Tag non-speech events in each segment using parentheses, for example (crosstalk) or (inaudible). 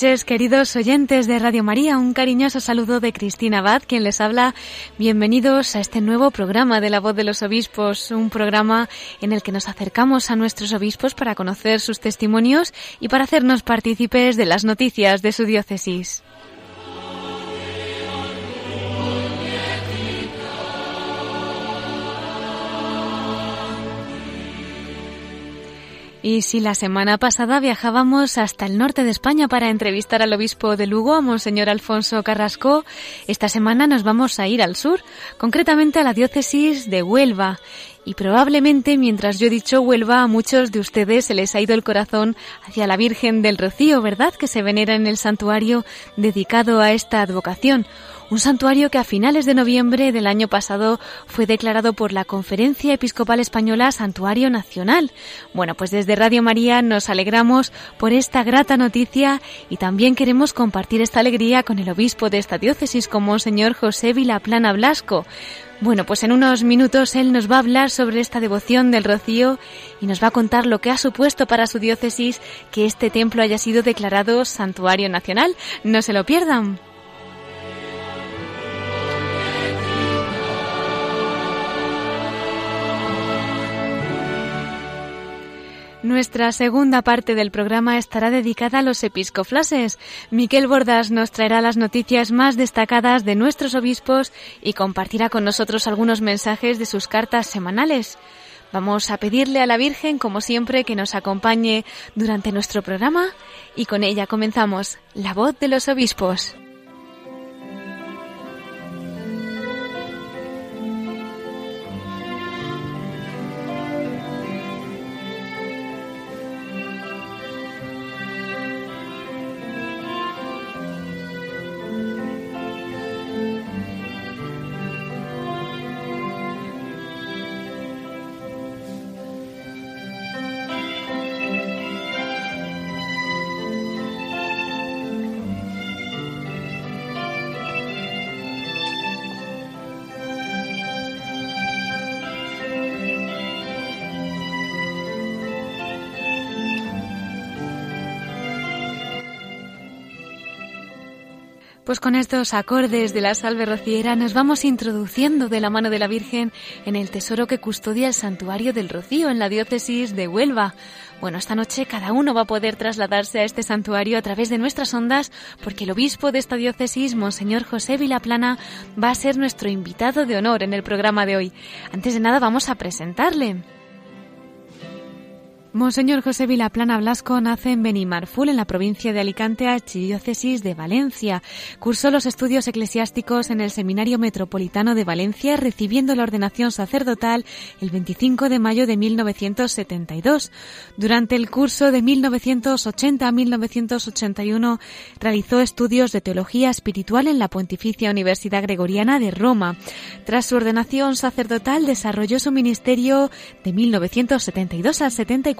Noches, queridos oyentes de Radio María. Un cariñoso saludo de Cristina Abad, quien les habla. Bienvenidos a este nuevo programa de La Voz de los Obispos, un programa en el que nos acercamos a nuestros obispos para conocer sus testimonios y para hacernos partícipes de las noticias de su diócesis. Y si la semana pasada viajábamos hasta el norte de España para entrevistar al obispo de Lugo, a Monseñor Alfonso Carrasco, esta semana nos vamos a ir al sur, concretamente a la diócesis de Huelva. Y probablemente mientras yo he dicho Huelva, a muchos de ustedes se les ha ido el corazón hacia la Virgen del Rocío, ¿verdad? Que se venera en el santuario dedicado a esta advocación un santuario que a finales de noviembre del año pasado fue declarado por la Conferencia Episcopal Española Santuario Nacional. Bueno, pues desde Radio María nos alegramos por esta grata noticia y también queremos compartir esta alegría con el obispo de esta diócesis, como señor José Vilaplana Blasco. Bueno, pues en unos minutos él nos va a hablar sobre esta devoción del rocío y nos va a contar lo que ha supuesto para su diócesis que este templo haya sido declarado santuario nacional. No se lo pierdan. Nuestra segunda parte del programa estará dedicada a los episcoflases. Miquel Bordas nos traerá las noticias más destacadas de nuestros obispos y compartirá con nosotros algunos mensajes de sus cartas semanales. Vamos a pedirle a la Virgen, como siempre, que nos acompañe durante nuestro programa y con ella comenzamos La voz de los obispos. Pues con estos acordes de la salve rociera nos vamos introduciendo de la mano de la Virgen en el tesoro que custodia el santuario del Rocío en la diócesis de Huelva. Bueno, esta noche cada uno va a poder trasladarse a este santuario a través de nuestras ondas porque el obispo de esta diócesis, Monseñor José Vilaplana, va a ser nuestro invitado de honor en el programa de hoy. Antes de nada vamos a presentarle. Monseñor José Vilaplana Blasco nace en Benimarful, en la provincia de Alicante, archidiócesis de Valencia. Cursó los estudios eclesiásticos en el Seminario Metropolitano de Valencia, recibiendo la ordenación sacerdotal el 25 de mayo de 1972. Durante el curso de 1980 a 1981 realizó estudios de teología espiritual en la Pontificia Universidad Gregoriana de Roma. Tras su ordenación sacerdotal desarrolló su ministerio de 1972 al 74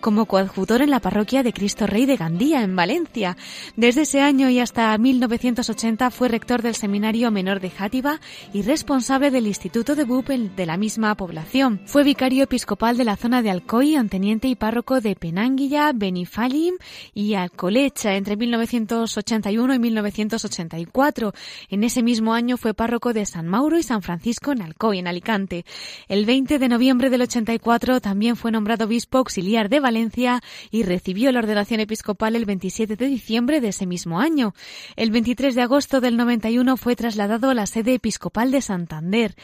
como coadjutor en la parroquia de Cristo Rey de Gandía, en Valencia. Desde ese año y hasta 1980 fue rector del Seminario Menor de Játiva y responsable del Instituto de Bupel de la misma población. Fue vicario episcopal de la zona de Alcoy, teniente y párroco de Penánguilla, Benifalim y Alcolecha entre 1981 y 1984. En ese mismo año fue párroco de San Mauro y San Francisco en Alcoy, en Alicante. El 20 de noviembre del 84 también fue nombrado obispo auxiliar de Valencia y recibió la ordenación episcopal el 27 de diciembre de ese mismo año. El 23 de agosto del 91 fue trasladado a la sede episcopal de Santander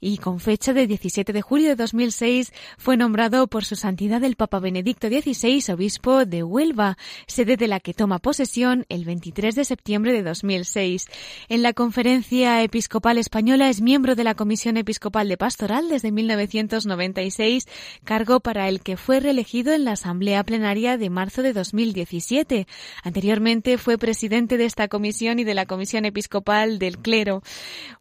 y con fecha de 17 de julio de 2006 fue nombrado por su santidad el Papa Benedicto XVI obispo de Huelva, sede de la que toma posesión el 23 de septiembre de 2006. En la Conferencia Episcopal Española es miembro de la Comisión Episcopal de Pastoral desde 1996, cargo para el que fue reelegido en la Asamblea Plenaria de marzo de 2017. Anteriormente fue presidente de esta comisión y de la Comisión Episcopal del Clero.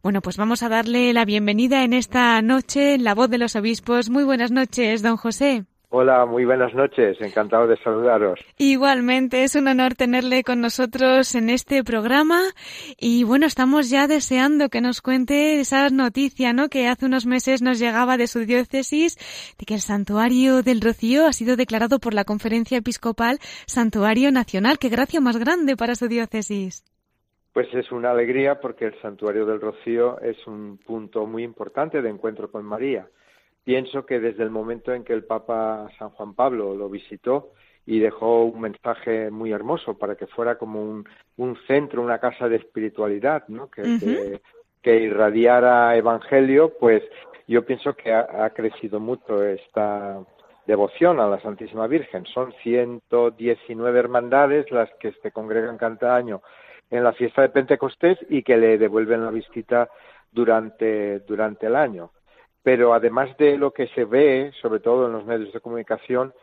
Bueno, pues vamos a darle la bienvenida en esta noche en la voz de los obispos. Muy buenas noches, don José. Hola, muy buenas noches. Encantado de saludaros. Igualmente, es un honor tenerle con nosotros en este programa. Y bueno, estamos ya deseando que nos cuente esa noticia, ¿no? Que hace unos meses nos llegaba de su diócesis de que el Santuario del Rocío ha sido declarado por la Conferencia Episcopal Santuario Nacional. ¡Qué gracia más grande para su diócesis! Pues es una alegría porque el Santuario del Rocío es un punto muy importante de encuentro con María pienso que desde el momento en que el Papa San Juan Pablo lo visitó y dejó un mensaje muy hermoso para que fuera como un, un centro, una casa de espiritualidad, ¿no? Que, que, irradiara evangelio, pues yo pienso que ha, crecido mucho esta devoción a la Santísima Virgen. Son 119 hermandades las que se congregan cada año en la fiesta de Pentecostés y que le devuelven la visita durante, durante el año pero además de lo que se ve, sobre todo en los medios de comunicación,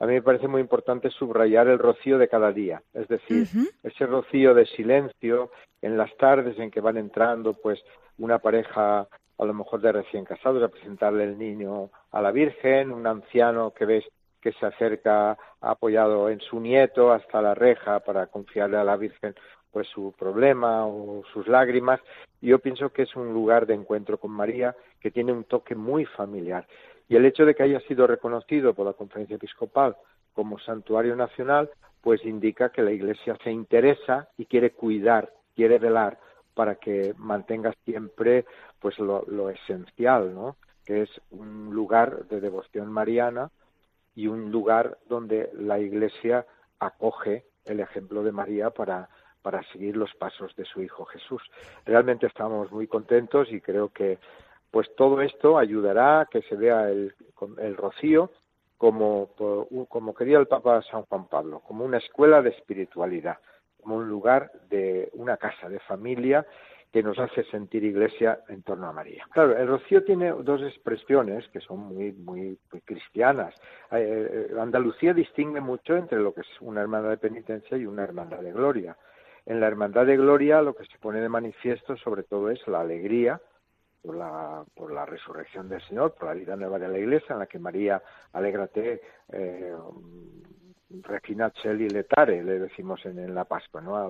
a mí me parece muy importante subrayar el rocío de cada día, es decir, ese rocío de silencio en las tardes en que van entrando pues una pareja a lo mejor de recién casados a presentarle el niño a la Virgen, un anciano que ves que se acerca apoyado en su nieto hasta la reja para confiarle a la Virgen pues su problema o sus lágrimas. Yo pienso que es un lugar de encuentro con María que tiene un toque muy familiar. Y el hecho de que haya sido reconocido por la Conferencia Episcopal como santuario nacional, pues indica que la Iglesia se interesa y quiere cuidar, quiere velar para que mantenga siempre pues lo, lo esencial, ¿no? que es un lugar de devoción mariana y un lugar donde la Iglesia acoge el ejemplo de María para para seguir los pasos de su Hijo Jesús. Realmente estamos muy contentos y creo que pues todo esto ayudará a que se vea el, el rocío como, como quería el Papa San Juan Pablo, como una escuela de espiritualidad, como un lugar de una casa de familia que nos hace sentir iglesia en torno a María. Claro, el rocío tiene dos expresiones que son muy, muy, cristianas. Eh, eh, Andalucía distingue mucho entre lo que es una hermandad de penitencia y una hermandad de gloria. En la Hermandad de Gloria lo que se pone de manifiesto sobre todo es la alegría por la, por la resurrección del Señor, por la vida nueva de la Iglesia, en la que María, alégrate, eh, Regina Cheli Letare, le decimos en, la Pascua, ¿no?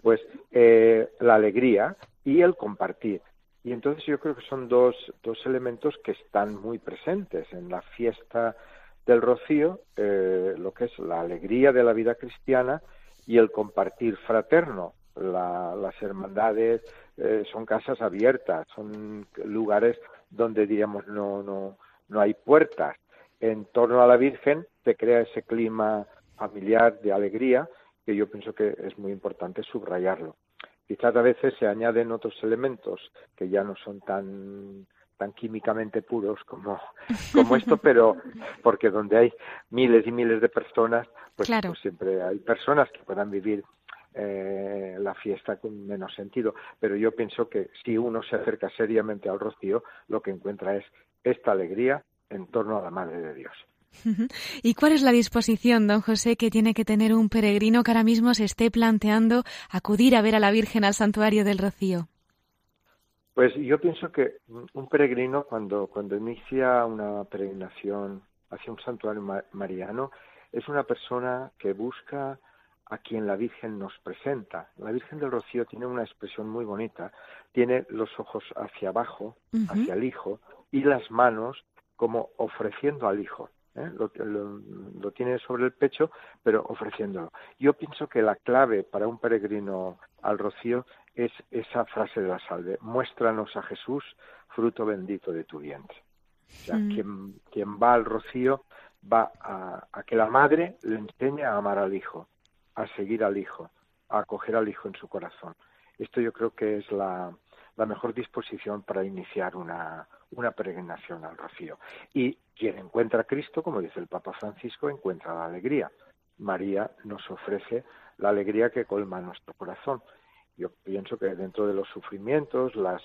Pues eh, la alegría y el compartir. Y entonces yo creo que son dos, dos elementos que están muy presentes en la fiesta del Rocío, eh, lo que es la alegría de la vida cristiana y el compartir fraterno. Las hermandades eh, son casas abiertas, son lugares donde diríamos no, no, no hay puertas. En torno a la Virgen se crea ese clima familiar de alegría que yo pienso que es muy importante subrayarlo. Quizás a veces se añaden otros elementos que ya no son tan tan químicamente puros como, (laughs) como esto, pero porque donde hay miles y miles de personas, pues, pues siempre hay personas que puedan vivir eh, la fiesta con menos sentido. Pero yo pienso que si uno se acerca seriamente al rocío, lo que encuentra es esta alegría en torno a la Madre de Dios. ¿Y cuál es la disposición, don José, que tiene que tener un peregrino que ahora mismo se esté planteando acudir a ver a la Virgen al santuario del Rocío? Pues yo pienso que un peregrino cuando, cuando inicia una peregrinación hacia un santuario mariano es una persona que busca a quien la Virgen nos presenta. La Virgen del Rocío tiene una expresión muy bonita, tiene los ojos hacia abajo, hacia el Hijo, y las manos como ofreciendo al Hijo. ¿eh? Lo, lo, tiene sobre el pecho, pero ofreciéndolo. Yo pienso que la clave para un peregrino al Rocío es esa frase de la salve, muéstranos a Jesús, fruto bendito de tu vientre. O sea, mm. quien, quien, va al rocío va a, a, que la madre le enseñe a amar al hijo, a seguir al hijo, a acoger al hijo en su corazón. Esto yo creo que es la, mejor disposición para iniciar una, una peregrinación al rocío. Y quien encuentra a Cristo, como dice el Papa Francisco, encuentra la alegría. María nos ofrece la alegría que colma nuestro corazón. Yo pienso que dentro de los sufrimientos, las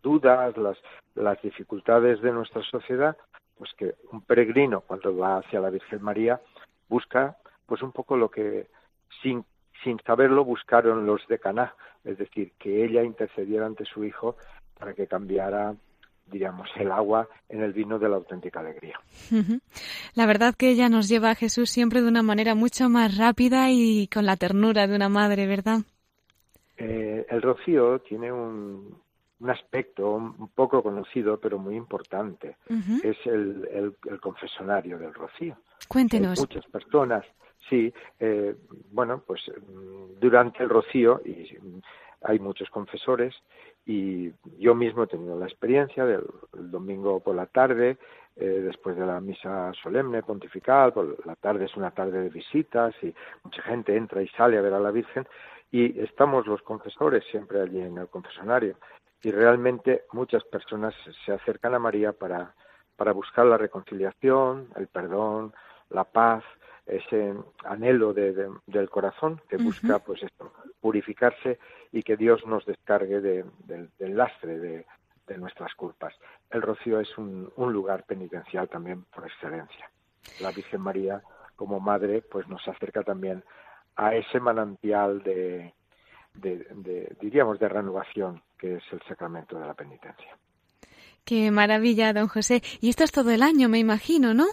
dudas, las, las dificultades de nuestra sociedad, pues que un peregrino cuando va hacia la Virgen María busca pues un poco lo que sin sin saberlo buscaron los de Caná, es decir, que ella intercediera ante su hijo para que cambiara diríamos, el agua en el vino de la auténtica alegría. La verdad que ella nos lleva a Jesús siempre de una manera mucho más rápida y con la ternura de una madre, ¿verdad? Eh, el rocío tiene un, un, aspecto un poco conocido, pero muy importante. Es el, el, confesonario del rocío. Cuéntenos. muchas personas, sí, eh, bueno, pues mm, durante el rocío, y hay muchos confesores, y yo mismo he tenido la experiencia del domingo por la tarde, eh, después de la misa solemne pontifical, por la tarde es una tarde de visitas y mucha gente entra y sale a ver a la Virgen y estamos los confesores siempre allí en el confesonario. Y realmente muchas personas se acercan a María para, para buscar la reconciliación, el perdón, la paz, ese anhelo de, del corazón que busca pues esto, purificarse y que Dios nos descargue del lastre de, nuestras culpas. El rocío es un, lugar penitencial también por excelencia. La Virgen María como madre pues nos acerca también a ese manantial de, de, diríamos de renovación que es el sacramento de la penitencia. Qué maravilla, don José. Y esto es todo el año, me imagino, ¿no?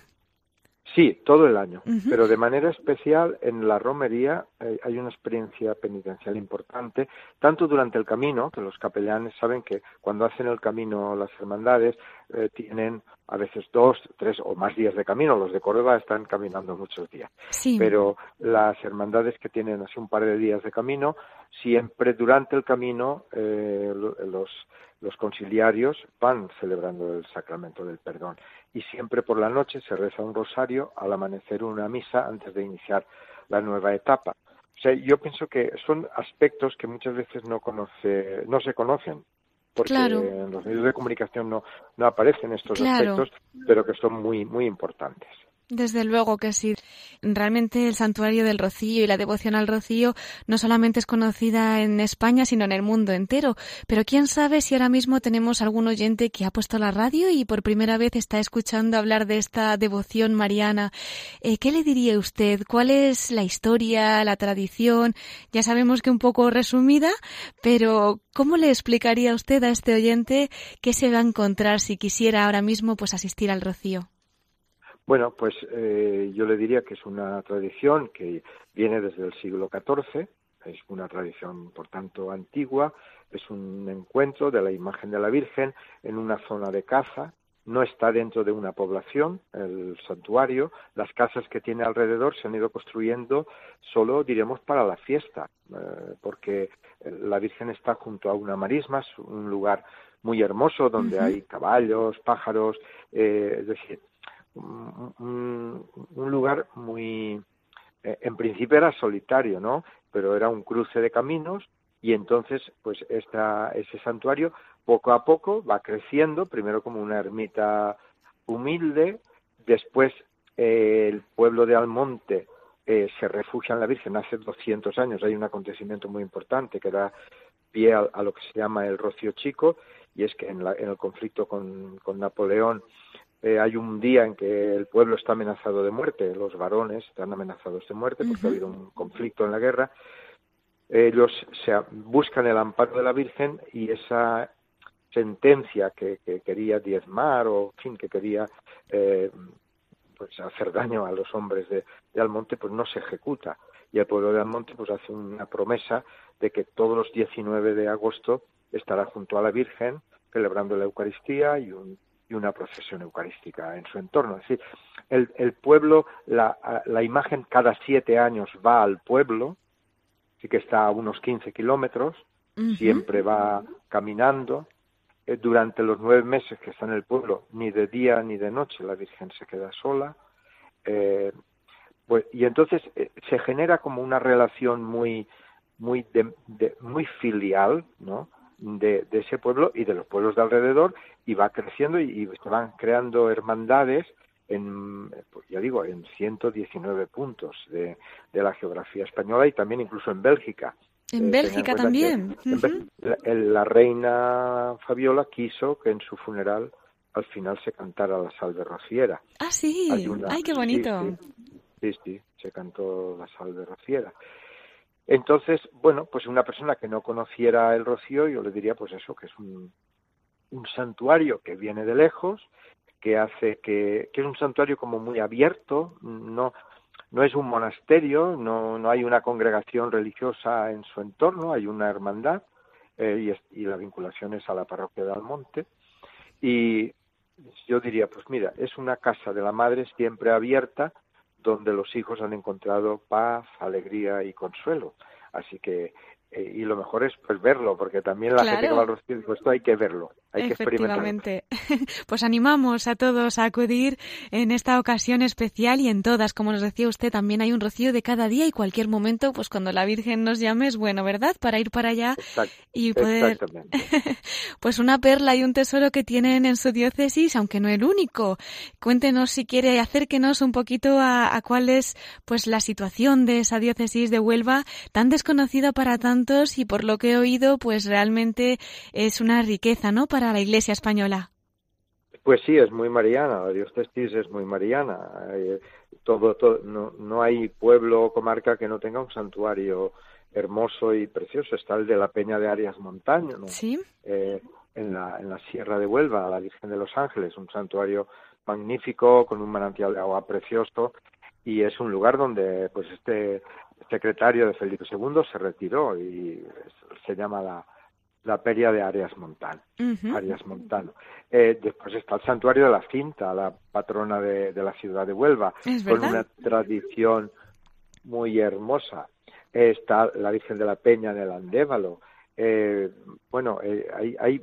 Sí, todo el año, pero de manera especial en la romería eh, hay una experiencia penitencial importante, tanto durante el camino, que los capellanes saben que cuando hacen el camino las hermandades eh, tienen a veces dos, tres o más días de camino, los de Córdoba están caminando muchos días, pero las hermandades que tienen así un par de días de camino, siempre durante el camino eh, los los conciliarios van celebrando el sacramento del perdón y siempre por la noche se reza un rosario, al amanecer una misa antes de iniciar la nueva etapa. O sea, yo pienso que son aspectos que muchas veces no conoce, no se conocen, porque en los medios de comunicación no, no aparecen estos aspectos, pero que son muy, muy importantes. Desde luego que sí. Realmente el santuario del Rocío y la devoción al Rocío no solamente es conocida en España, sino en el mundo entero. Pero quién sabe si ahora mismo tenemos algún oyente que ha puesto la radio y por primera vez está escuchando hablar de esta devoción mariana. Eh, ¿Qué le diría usted? ¿Cuál es la historia, la tradición? Ya sabemos que un poco resumida, pero ¿cómo le explicaría usted a este oyente qué se va a encontrar si quisiera ahora mismo pues asistir al Rocío? Bueno, pues eh, yo le diría que es una tradición que viene desde el siglo XIV, es una tradición, por tanto, antigua, es un encuentro de la imagen de la Virgen en una zona de caza, no está dentro de una población, el santuario, las casas que tiene alrededor se han ido construyendo solo, diremos, para la fiesta, eh, porque la Virgen está junto a una marisma, es un lugar muy hermoso donde hay caballos, pájaros, eh, es decir, un, lugar muy, eh, en principio era solitario, ¿no? Pero era un cruce de caminos y entonces, pues esta, ese santuario poco a poco va creciendo, primero como una ermita humilde, después eh, el pueblo de Almonte eh, se refugia en la Virgen hace 200 años, hay un acontecimiento muy importante que da pie a, lo que se llama el Rocío Chico, y es que en, en el conflicto con, con Napoleón eh, hay un día en que el pueblo está amenazado de muerte, los varones están amenazados de muerte porque ha habido un conflicto en la guerra. Ellos se buscan el amparo de la Virgen y esa sentencia que, quería diezmar o, en fin, que quería eh, pues hacer daño a los hombres de, de, Almonte, pues no se ejecuta. Y el pueblo de Almonte pues hace una promesa de que todos los 19 de agosto estará junto a la Virgen celebrando la Eucaristía y un y una procesión eucarística en su entorno. Es decir, el, el pueblo, la, la, imagen cada siete años va al pueblo, sí que está a unos 15 kilómetros, siempre va caminando. Eh, durante los nueve meses que está en el pueblo, ni de día ni de noche la Virgen se queda sola. Eh, pues, y entonces eh, se genera como una relación muy, muy, de, muy filial, ¿no? De, ese pueblo y de los pueblos de alrededor y va creciendo y, se van creando hermandades en, pues ya digo, en 119 puntos de, la geografía española y también incluso en Bélgica. En eh, Bélgica también. la, reina Fabiola quiso que en su funeral al final se cantara la salve rociera. Ah, sí, ay, qué bonito. Sí, sí, se cantó la salve rociera. Entonces, bueno, pues una persona que no conociera el rocío, yo le diría pues eso, que es un, un santuario que viene de lejos, que hace que, es un santuario como muy abierto, no, no es un monasterio, no, no hay una congregación religiosa en su entorno, hay una hermandad eh, y, y, la vinculación es a la parroquia de Almonte. Y yo diría, pues mira, es una casa de la madre siempre abierta donde los hijos han encontrado paz, alegría y consuelo. Así que eh, y lo mejor es pues verlo, porque también la gente que va al rocío, pues esto hay que verlo, hay que experimentarlo. (laughs) Pues animamos a todos a acudir en esta ocasión especial y en todas, como nos decía usted, también hay un rocío de cada día y cualquier momento, pues cuando la Virgen nos llame es bueno, ¿verdad? Para ir para allá y poder... (laughs) pues una perla y un tesoro que tienen en su diócesis, aunque no el único. Cuéntenos si quiere, acérquenos un poquito a, a cuál es pues la situación de esa diócesis de Huelva, tan desconocida para tantos y por lo que he oído, pues realmente es una riqueza, ¿no? Para la Iglesia española. Pues sí, es muy mariana, la diócesis es muy mariana. Eh, todo, no, no hay pueblo o comarca que no tenga un santuario hermoso y precioso. Está el de la Peña de Arias Montaño, ¿no? Sí. Eh, en, la, en la Sierra de Huelva, la Virgen de los Ángeles, un santuario magnífico con un manantial de agua precioso y es un lugar donde pues este secretario de Felipe II se retiró y se llama la, la Peria de Arias Montano. Arias Montano. Eh, después está el Santuario de la Cinta, la patrona de, la ciudad de Huelva, con una tradición muy hermosa. está la Virgen de la Peña en el Andévalo. Eh, bueno, eh, hay, hay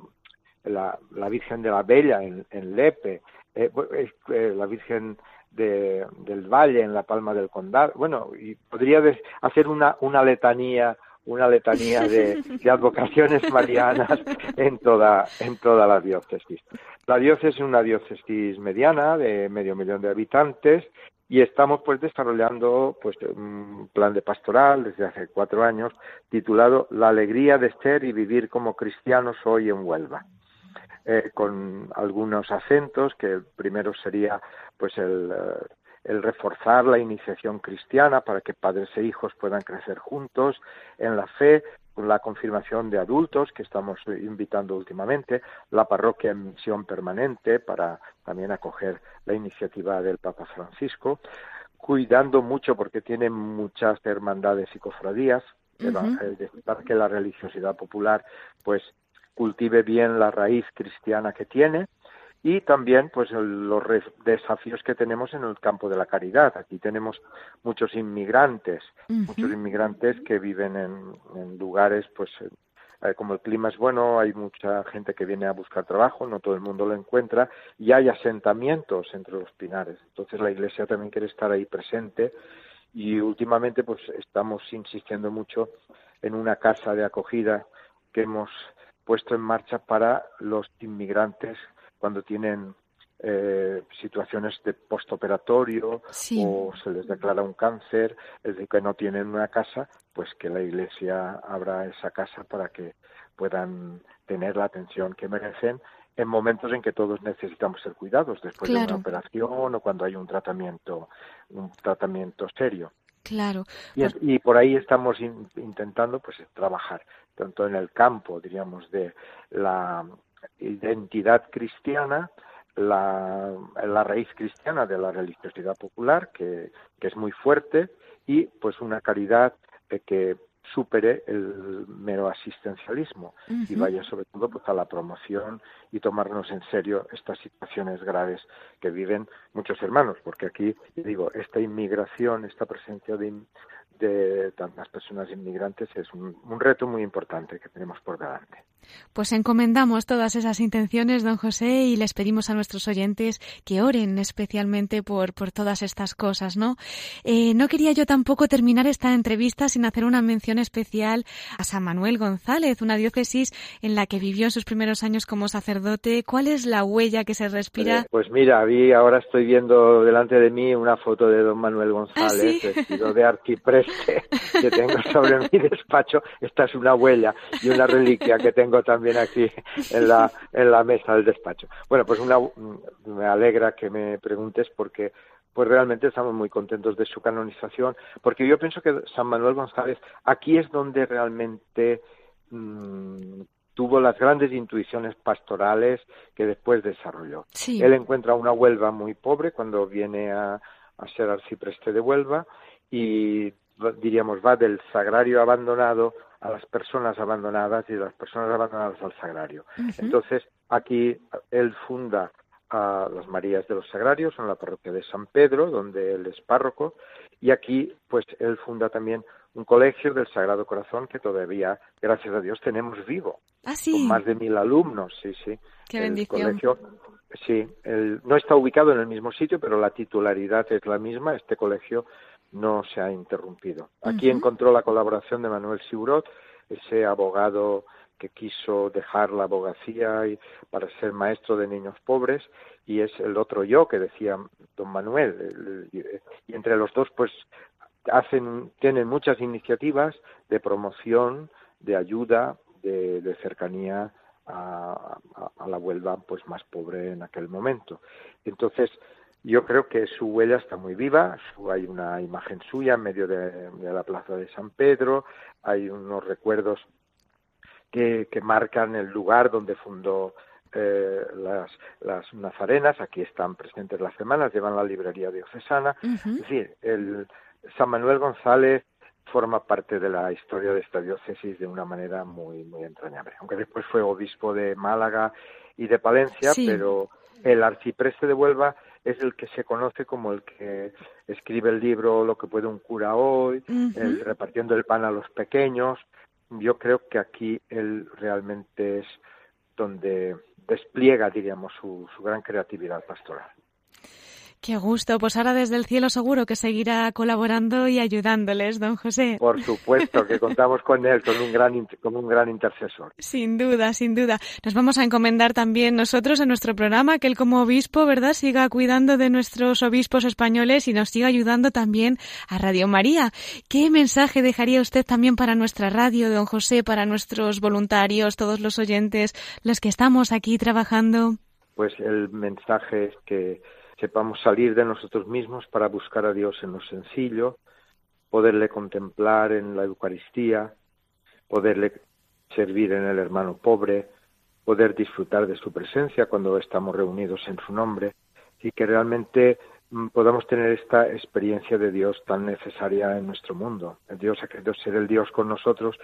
la, la, Virgen de la Bella en, en Lepe. la Virgen de, del Valle, en la Palma del Condado. Bueno, y podría hacer una, una letanía una letanía de, advocaciones marianas en toda, en toda la diócesis. La diócesis es una diócesis mediana de medio millón de habitantes y estamos pues desarrollando pues un plan de pastoral desde hace cuatro años titulado La alegría de ser y vivir como cristianos hoy en Huelva. Eh, con algunos acentos, que primero sería pues el, eh, el reforzar la iniciación cristiana para que padres e hijos puedan crecer juntos en la fe, con la confirmación de adultos que estamos invitando últimamente, la parroquia en misión permanente para también acoger la iniciativa del Papa Francisco, cuidando mucho porque tiene muchas hermandades y cofradías, para que la religiosidad popular pues cultive bien la raíz cristiana que tiene y también pues los desafíos que tenemos en el campo de la caridad. Aquí tenemos muchos inmigrantes, muchos inmigrantes que viven en, lugares pues eh, como el clima es bueno, hay mucha gente que viene a buscar trabajo, no todo el mundo lo encuentra, y hay asentamientos entre los pinares. Entonces la Iglesia también quiere estar ahí presente y últimamente pues estamos insistiendo mucho en una casa de acogida que hemos puesto en marcha para los inmigrantes cuando tienen eh, situaciones de postoperatorio o se les declara un cáncer, es decir, que no tienen una casa, pues que la Iglesia abra esa casa para que puedan tener la atención que merecen en momentos en que todos necesitamos ser cuidados, después de una operación o cuando hay un tratamiento, un tratamiento serio. Claro. Y, y por ahí estamos intentando pues trabajar tanto en el campo, diríamos, de la identidad cristiana, la, la raíz cristiana de la religiosidad popular, que, que es muy fuerte, y pues una caridad que supere el mero asistencialismo. Y vaya sobre todo pues a la promoción y tomarnos en serio estas situaciones graves que viven muchos hermanos porque aquí digo esta inmigración esta presencia de, de tantas personas inmigrantes es un, reto muy importante que tenemos por delante. Pues encomendamos todas esas intenciones, don José, y les pedimos a nuestros oyentes que oren especialmente por, por todas estas cosas, ¿no? Eh, no quería yo tampoco terminar esta entrevista sin hacer una mención especial a San Manuel González, una diócesis en la que vivió en sus primeros años como sacerdote. ¿Cuál es la huella que se respira? Eh, pues mira, vi, ahora estoy viendo delante de mí una foto de don Manuel ¿Ah, González, vestido de arcipreste, que tengo sobre mi despacho. Esta es una huella y una reliquia que tengo también aquí en la, en la mesa del despacho. Bueno, pues una, me alegra que me preguntes porque pues realmente estamos muy contentos de su canonización, porque yo pienso que San Manuel González aquí es donde realmente mmm, tuvo las grandes intuiciones pastorales que después desarrolló. Sí. Él encuentra una Huelva muy pobre cuando viene a, a ser arcipreste de Huelva y diríamos va del sagrario abandonado a las personas abandonadas y de las personas abandonadas al sagrario. Uh -huh. Entonces aquí él funda a las Marías de los Sagrarios en la parroquia de San Pedro, donde él es párroco, y aquí pues él funda también un colegio del Sagrado Corazón que todavía, gracias a Dios, tenemos vivo. Ah, sí. Con más de mil alumnos, sí, sí. Qué el bendición. Colegio, sí, el, no está ubicado en el mismo sitio, pero la titularidad es la misma. Este colegio no se ha interrumpido. Aquí encontró la colaboración de Manuel Siurot, ese abogado que quiso dejar la abogacía y para ser maestro de niños pobres y es el otro yo que decía don Manuel. El- el- y entre los dos pues hacen tienen muchas iniciativas de promoción de ayuda de, de cercanía a, a- a la Huelva pues más pobre en aquel momento. Entonces yo creo que su huella está muy viva hay una imagen suya en medio de, de la plaza de San Pedro hay unos recuerdos que, que marcan el lugar donde fundó eh, las, las nazarenas, aquí están presentes las semanas, llevan la librería diocesana. Es decir, el San Manuel González forma parte de la historia de esta diócesis de una manera muy, muy entrañable. Aunque después fue obispo de Málaga y de Palencia, Sí. pero el arcipreste de Huelva es el que se conoce como el que escribe el libro Lo que puede un cura hoy, el repartiendo el pan a los pequeños. Yo creo que aquí él realmente es donde despliega, diríamos, su, su gran creatividad pastoral. Qué gusto. Pues ahora desde el cielo seguro que seguirá colaborando y ayudándoles, don José. Por (laughs) supuesto que contamos con él, con un gran, con un gran intercesor. Sin duda, sin duda. Nos vamos a encomendar también nosotros en nuestro programa que él como obispo, ¿verdad?, siga cuidando de nuestros obispos españoles y nos siga ayudando también a Radio María. ¿Qué mensaje dejaría usted también para nuestra radio, don José, para nuestros voluntarios, todos los oyentes, los que estamos aquí trabajando? Pues el mensaje es que sepamos salir de nosotros mismos para buscar a Dios en lo sencillo, poderle contemplar en la Eucaristía, poderle servir en el hermano pobre, poder disfrutar de su presencia cuando estamos reunidos en su nombre y que realmente mm, podamos tener esta experiencia de Dios tan necesaria en nuestro mundo. El Dios ha querido ser el Dios con nosotros,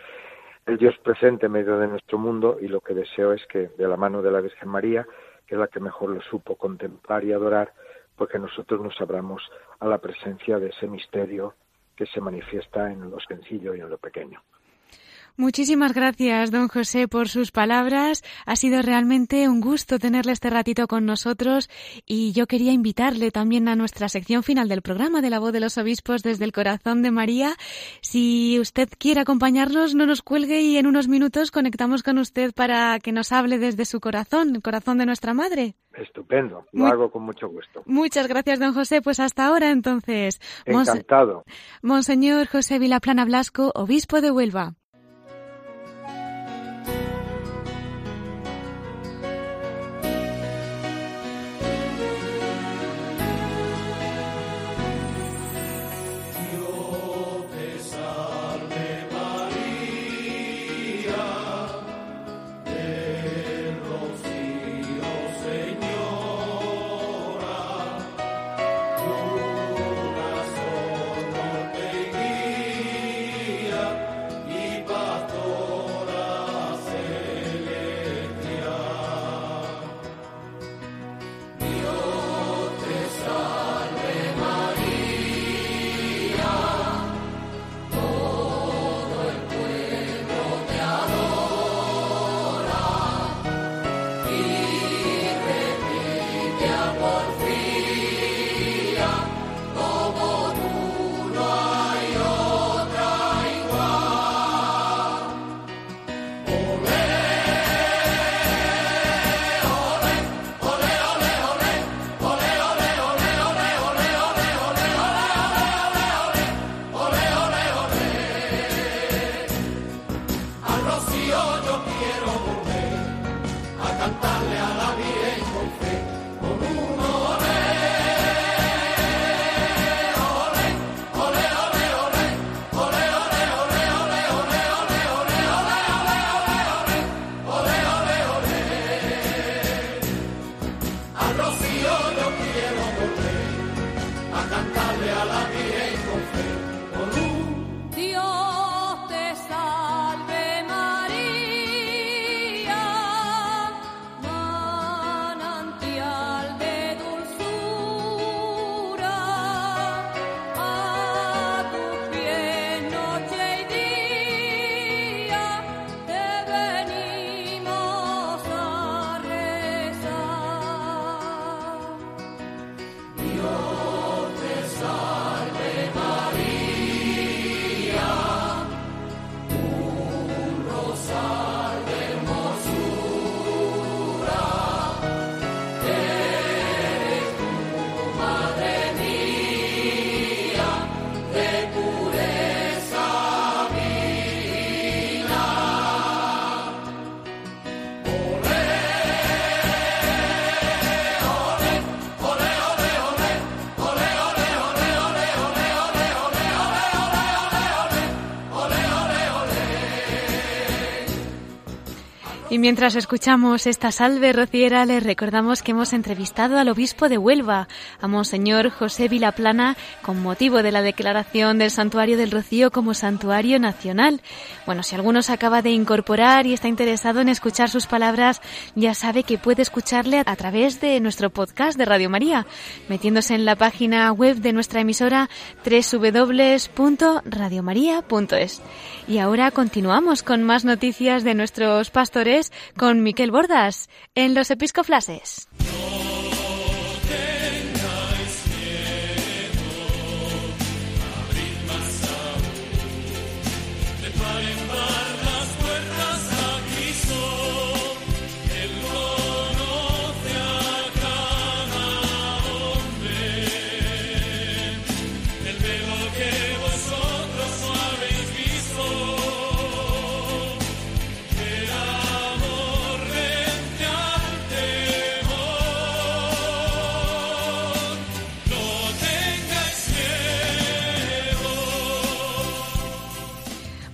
el Dios presente en medio de nuestro mundo y lo que deseo es que de la mano de la Virgen María, que es la que mejor lo supo contemplar y adorar, porque nosotros nos abramos a la presencia de ese misterio que se manifiesta en lo sencillo y en lo pequeño. Muchísimas gracias, don José, por sus palabras. Ha sido realmente un gusto tenerle este ratito con nosotros y yo quería invitarle también a nuestra sección final del programa de la voz de los obispos desde el corazón de María. Si usted quiere acompañarnos, no nos cuelgue y en unos minutos conectamos con usted para que nos hable desde su corazón, el corazón de nuestra madre. Estupendo, lo Muy- hago con mucho gusto. Muchas gracias, don José. Pues hasta ahora, entonces. Encantado. Monseñor José Vilaplana Blasco, obispo de Huelva. Mientras escuchamos esta salve rociera, les recordamos que hemos entrevistado al obispo de Huelva, a Monseñor José Vilaplana, con motivo de la declaración del Santuario del Rocío como Santuario Nacional. Bueno, si alguno se acaba de incorporar y está interesado en escuchar sus palabras, ya sabe que puede escucharle a través de nuestro podcast de Radio María, metiéndose en la página web de nuestra emisora www.radiomaria.es. Y ahora continuamos con más noticias de nuestros pastores con Miquel Bordas en los Episcoflases.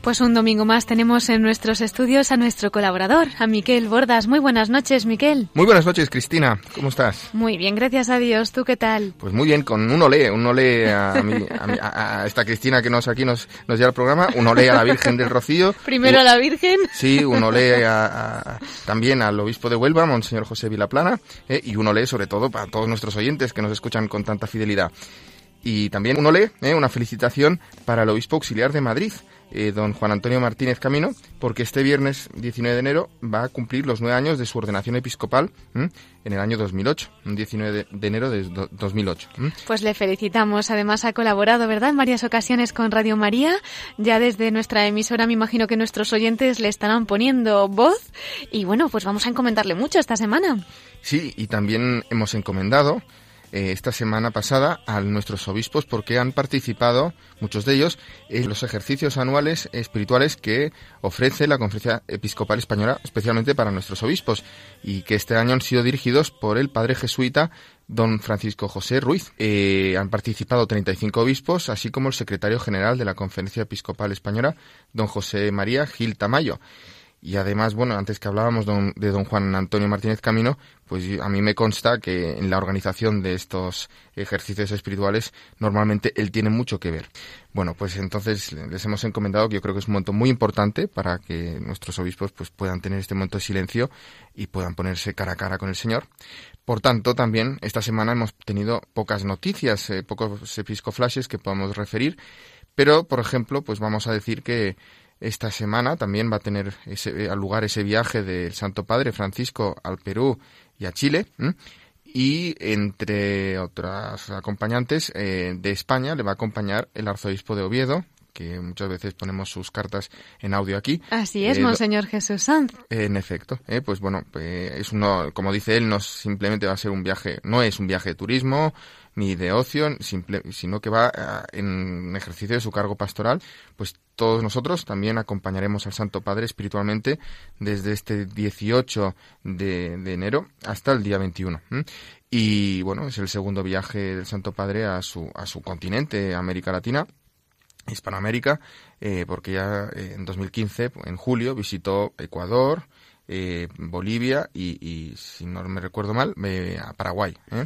Pues un domingo más tenemos en nuestros estudios a nuestro colaborador, a Miquel Bordas. Muy buenas noches, Miquel. Muy buenas noches, Cristina. ¿Cómo estás? Muy bien, gracias a Dios. ¿Tú qué tal? Pues muy bien, con un olé, un olé a, a, esta Cristina que nos aquí nos, nos lleva el programa, un olé a la Virgen del Rocío. Primero a la Virgen. Sí, un olé también al obispo de Huelva, Monseñor José Vilaplana, eh, y un olé sobre todo para todos nuestros oyentes que nos escuchan con tanta fidelidad. Y también un olé, eh, una felicitación para el obispo auxiliar de Madrid, eh, don Juan Antonio Martínez Camino, porque este viernes 19 de enero va a cumplir los nueve años de su ordenación episcopal en el año 2008, un 19 de, enero de 2008. Pues le felicitamos. Además ha colaborado, ¿verdad?, en varias ocasiones con Radio María. Ya desde nuestra emisora me imagino que nuestros oyentes le estarán poniendo voz. Y bueno, pues vamos a encomendarle mucho esta semana. Sí, y también hemos encomendado eh, esta semana pasada a nuestros obispos porque han participado, muchos de ellos, en los ejercicios anuales espirituales que ofrece la Conferencia Episcopal Española, especialmente para nuestros obispos, y que este año han sido dirigidos por el padre jesuita don Francisco José Ruiz. Eh, han participado 35 obispos, así como el secretario general de la Conferencia Episcopal Española, don José María Gil Tamayo. Y además, bueno, antes que hablábamos de don Juan Antonio Martínez Camino, pues a mí me consta que en la organización de estos ejercicios espirituales normalmente él tiene mucho que ver. Bueno, pues entonces les hemos encomendado que yo creo que es un momento muy importante para que nuestros obispos pues puedan tener este momento de silencio y puedan ponerse cara a cara con el Señor. Por tanto, también esta semana hemos tenido pocas noticias, eh, pocos episcoflashes que podamos referir, pero por ejemplo, pues vamos a decir que esta semana también va a tener ese, eh, lugar ese viaje del Santo Padre Francisco al Perú y a Chile. Y entre otras acompañantes eh, de España le va a acompañar el arzobispo de Oviedo, que muchas veces ponemos sus cartas en audio aquí. Así es, eh, Monseñor Jesús Sanz. En efecto, pues bueno, es uno, como dice él, no simplemente va a ser un viaje, no es un viaje de turismo, ni de ocio, simple, sino que va eh, en ejercicio de su cargo pastoral, pues todos nosotros también acompañaremos al Santo Padre espiritualmente desde este 18 de, enero hasta el día 21. Y bueno, es el segundo viaje del Santo Padre a su, a su continente, América Latina. Hispanoamérica, eh, porque ya eh, en 2015, en julio, visitó Ecuador, eh, Bolivia y, si no me recuerdo mal, a Paraguay. ¿eh?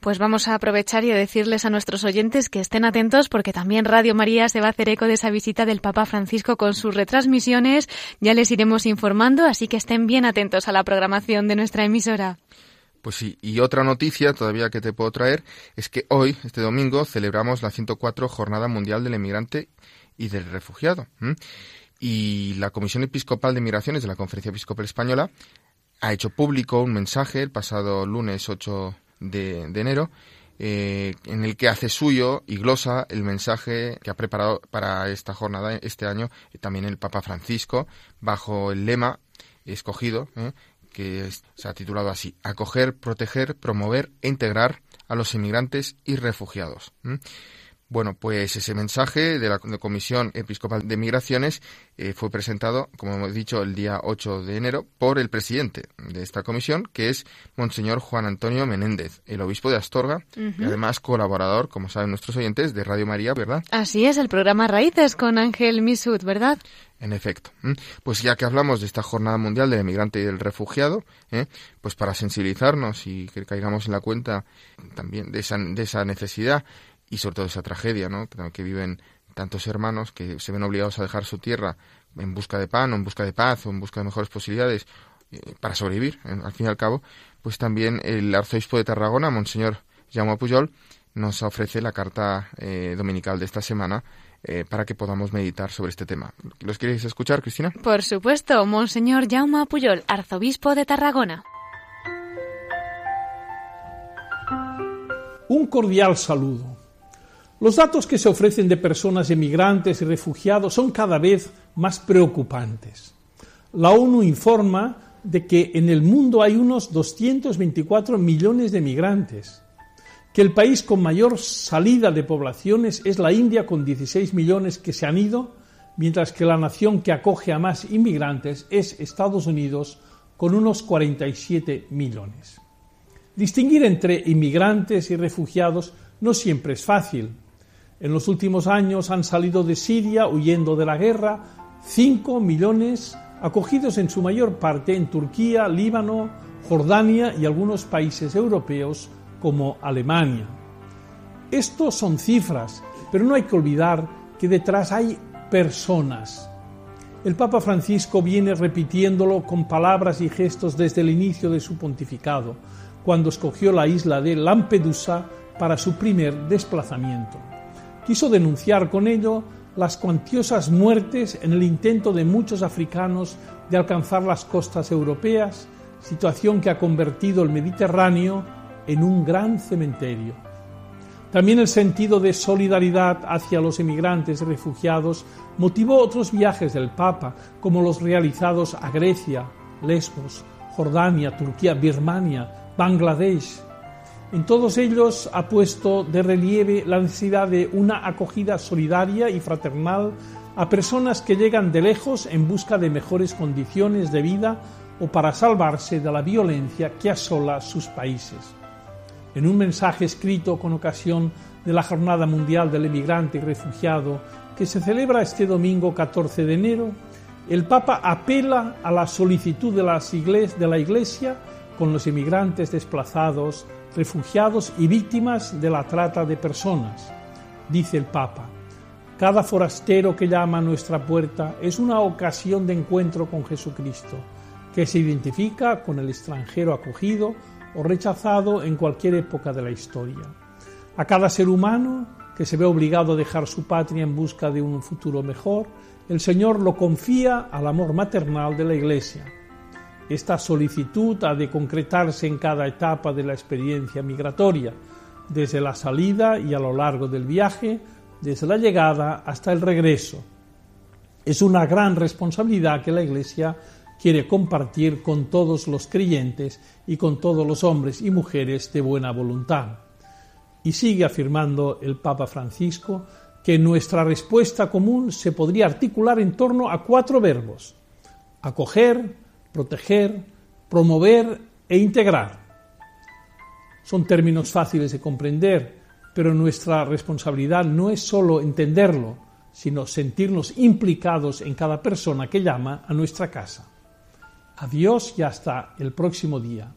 Pues vamos a aprovechar y a decirles a nuestros oyentes que estén atentos porque también Radio María se va a hacer eco de esa visita del Papa Francisco con sus retransmisiones. Ya les iremos informando, así que estén bien atentos a la programación de nuestra emisora. Pues sí, y otra noticia todavía que te puedo traer es que hoy, este domingo, celebramos la 104 Jornada Mundial del Emigrante y del Refugiado y la Comisión Episcopal de Migraciones de la Conferencia Episcopal Española ha hecho público un mensaje el pasado lunes 8 de, enero eh, en el que hace suyo y glosa el mensaje que ha preparado para esta jornada este año también el Papa Francisco bajo el lema escogido eh, que se ha titulado así acoger, proteger, promover e integrar a los inmigrantes y refugiados Bueno, pues ese mensaje de la Comisión Episcopal de Migraciones eh, fue presentado, como hemos dicho, el día 8 de enero por el presidente de esta comisión, que es Monseñor Juan Antonio Menéndez, el obispo de Astorga, y además colaborador, como saben nuestros oyentes, de Radio María, ¿verdad? Así es, el programa Raíces con Ángel Misud, ¿verdad? En efecto. Pues ya que hablamos de esta Jornada Mundial del Emigrante y del Refugiado, ¿eh? pues para sensibilizarnos y que caigamos en la cuenta también de esa, de esa necesidad y sobre todo esa tragedia ¿no? que viven tantos hermanos que se ven obligados a dejar su tierra en busca de pan o en busca de paz o en busca de mejores posibilidades eh, para sobrevivir, ¿eh? al fin y al cabo, pues también el arzobispo de Tarragona, Monseñor Jaume Pujol, nos ofrece la carta eh, dominical de esta semana para que podamos meditar sobre este tema. ¿Los queréis escuchar, Cristina? Por supuesto, Monseñor Jaume Pujol, arzobispo de Tarragona. Un cordial saludo. Los datos que se ofrecen de personas emigrantes y refugiados son cada vez más preocupantes. La ONU informa de que en el mundo hay unos 224 millones de migrantes, que el país con mayor salida de poblaciones es la India con 16 millones que se han ido, mientras que la nación que acoge a más inmigrantes es Estados Unidos con unos 47 millones. Distinguir entre inmigrantes y refugiados no siempre es fácil. En los últimos años han salido de Siria huyendo de la guerra 5 millones acogidos en su mayor parte en Turquía, Líbano, Jordania y algunos países europeos como Alemania. Estos son cifras, pero no hay que olvidar que detrás hay personas. El Papa Francisco viene repitiéndolo con palabras y gestos desde el inicio de su pontificado, cuando escogió la isla de Lampedusa para su primer desplazamiento quiso denunciar con ello las cuantiosas muertes en el intento de muchos africanos de alcanzar las costas europeas, situación que ha convertido el Mediterráneo en un gran cementerio. También el sentido de solidaridad hacia los emigrantes y refugiados motivó otros viajes del Papa, como los realizados a Grecia, Lesbos, Jordania, Turquía, Birmania, Bangladesh, en todos ellos ha puesto de relieve la necesidad de una acogida solidaria y fraternal a personas que llegan de lejos en busca de mejores condiciones de vida o para salvarse de la violencia que asola sus países. En un mensaje escrito con ocasión de la Jornada Mundial del Emigrante y Refugiado, que se celebra este domingo 14 de enero, el Papa apela a la solicitud de, de la Iglesia con los emigrantes desplazados, refugiados y víctimas de la trata de personas. Dice el Papa, cada forastero que llama a nuestra puerta es una ocasión de encuentro con Jesucristo, que se identifica con el extranjero acogido o rechazado en cualquier época de la historia. A cada ser humano que se ve obligado a dejar su patria en busca de un futuro mejor, el Señor lo confía al amor maternal de la Iglesia esta solicitud ha de concretarse en cada etapa de la experiencia migratoria, desde la salida y a lo largo del viaje, desde la llegada hasta el regreso. Es una gran responsabilidad que la Iglesia quiere compartir con todos los creyentes y con todos los hombres y mujeres de buena voluntad. Y sigue afirmando el Papa Francisco que nuestra respuesta común se podría articular en torno a cuatro verbos acoger, proteger, promover e integrar. Son términos fáciles de comprender, pero nuestra responsabilidad no es solo entenderlo, sino sentirnos implicados en cada persona que llama a nuestra casa. Adiós y hasta el próximo día.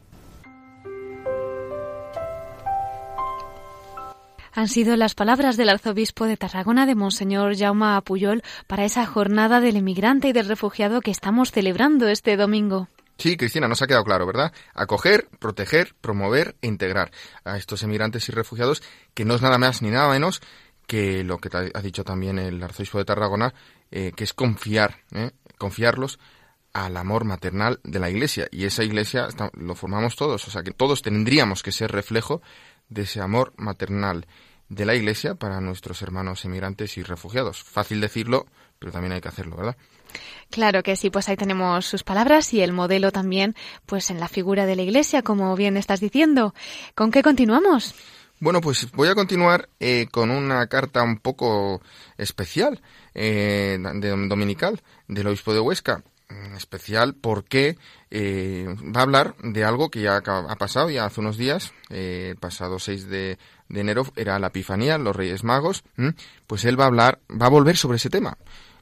Han sido las palabras del arzobispo de Tarragona de Monseñor Jaume Apuyol para esa jornada del emigrante y del refugiado que estamos celebrando este domingo. Sí, Cristina, nos ha quedado claro, ¿verdad? Acoger, proteger, promover e integrar a estos emigrantes y refugiados, que no es nada más ni nada menos que lo que ha dicho también el arzobispo de Tarragona, eh, que es confiar, ¿eh? confiarlos al amor maternal de la Iglesia. Y esa Iglesia lo formamos todos, o sea que todos tendríamos que ser reflejo de ese amor maternal de la Iglesia para nuestros hermanos emigrantes y refugiados. Fácil decirlo, pero también hay que hacerlo, ¿verdad? Claro que sí, pues ahí tenemos sus palabras y el modelo también, pues en la figura de la Iglesia, como bien estás diciendo. ¿Con qué continuamos? Bueno, pues voy a continuar eh, con una carta un poco especial eh, de dominical del obispo de Huesca. Mm, especial porque eh, va a hablar de algo que ya ha pasado ya hace unos días, eh, pasado 6 de, de, enero era la Epifanía, los Reyes Magos, pues él va a hablar, va a volver sobre ese tema.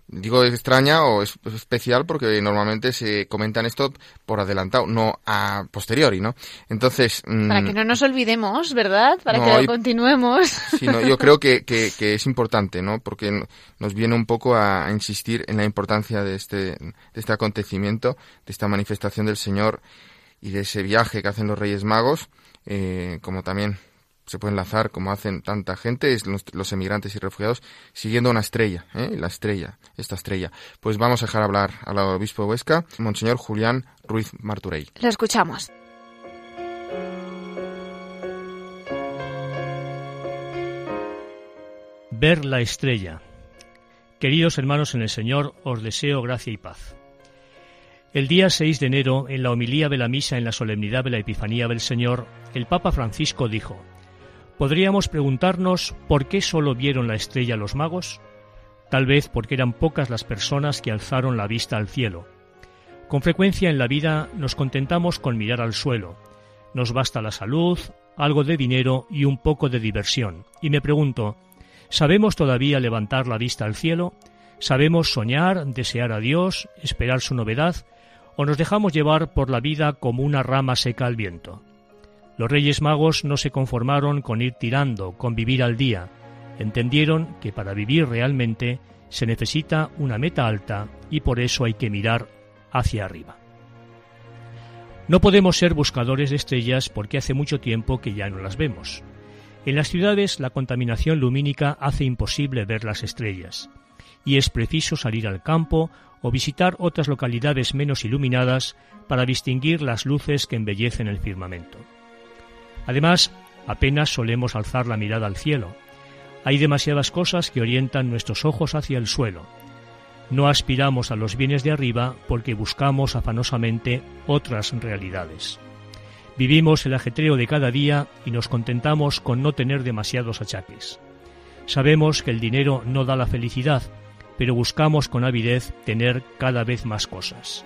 Digo extraña o es especial porque normalmente se comentan esto por adelantado, no a posteriori, ¿no? Entonces... Mm, Para que no nos olvidemos, ¿verdad? Para que lo continuemos. Sí, yo creo que, que, es importante, ¿no? Porque nos viene un poco a, insistir en la importancia de este, de este acontecimiento, de esta manifestación del Señor y de ese viaje que hacen los Reyes Magos, eh, como también se puede enlazar, como hacen tanta gente, los, emigrantes y refugiados, siguiendo una estrella, ¿eh? la estrella, esta estrella. Pues vamos a dejar hablar al obispo de Huesca, Monseñor Julián Ruiz Marturey. Lo escuchamos. Ver la estrella. Queridos hermanos en el Señor, os deseo gracia y paz. El día 6 de enero, en la homilía de la misa en la solemnidad de la Epifanía del Señor, el Papa Francisco dijo, Podríamos preguntarnos por qué solo vieron la estrella los magos. Tal vez porque eran pocas las personas que alzaron la vista al cielo. Con frecuencia en la vida nos contentamos con mirar al suelo. Nos basta la salud, algo de dinero y un poco de diversión. Y me pregunto, ¿sabemos todavía levantar la vista al cielo? ¿Sabemos soñar, desear a Dios, esperar su novedad? ¿O nos dejamos llevar por la vida como una rama seca al viento? Los Reyes Magos no se conformaron con ir tirando, con vivir al día. Entendieron que para vivir realmente se necesita una meta alta y por eso hay que mirar hacia arriba. No podemos ser buscadores de estrellas porque hace mucho tiempo que ya no las vemos. En las ciudades la contaminación lumínica hace imposible ver las estrellas, y es preciso salir al campo o visitar otras localidades menos iluminadas para distinguir las luces que embellecen el firmamento. Además, apenas solemos alzar la mirada al cielo. Hay demasiadas cosas que orientan nuestros ojos hacia el suelo. No aspiramos a los bienes de arriba porque buscamos afanosamente otras realidades. Vivimos el ajetreo de cada día y nos contentamos con no tener demasiados achaques. Sabemos que el dinero no da la felicidad, pero buscamos con avidez tener cada vez más cosas.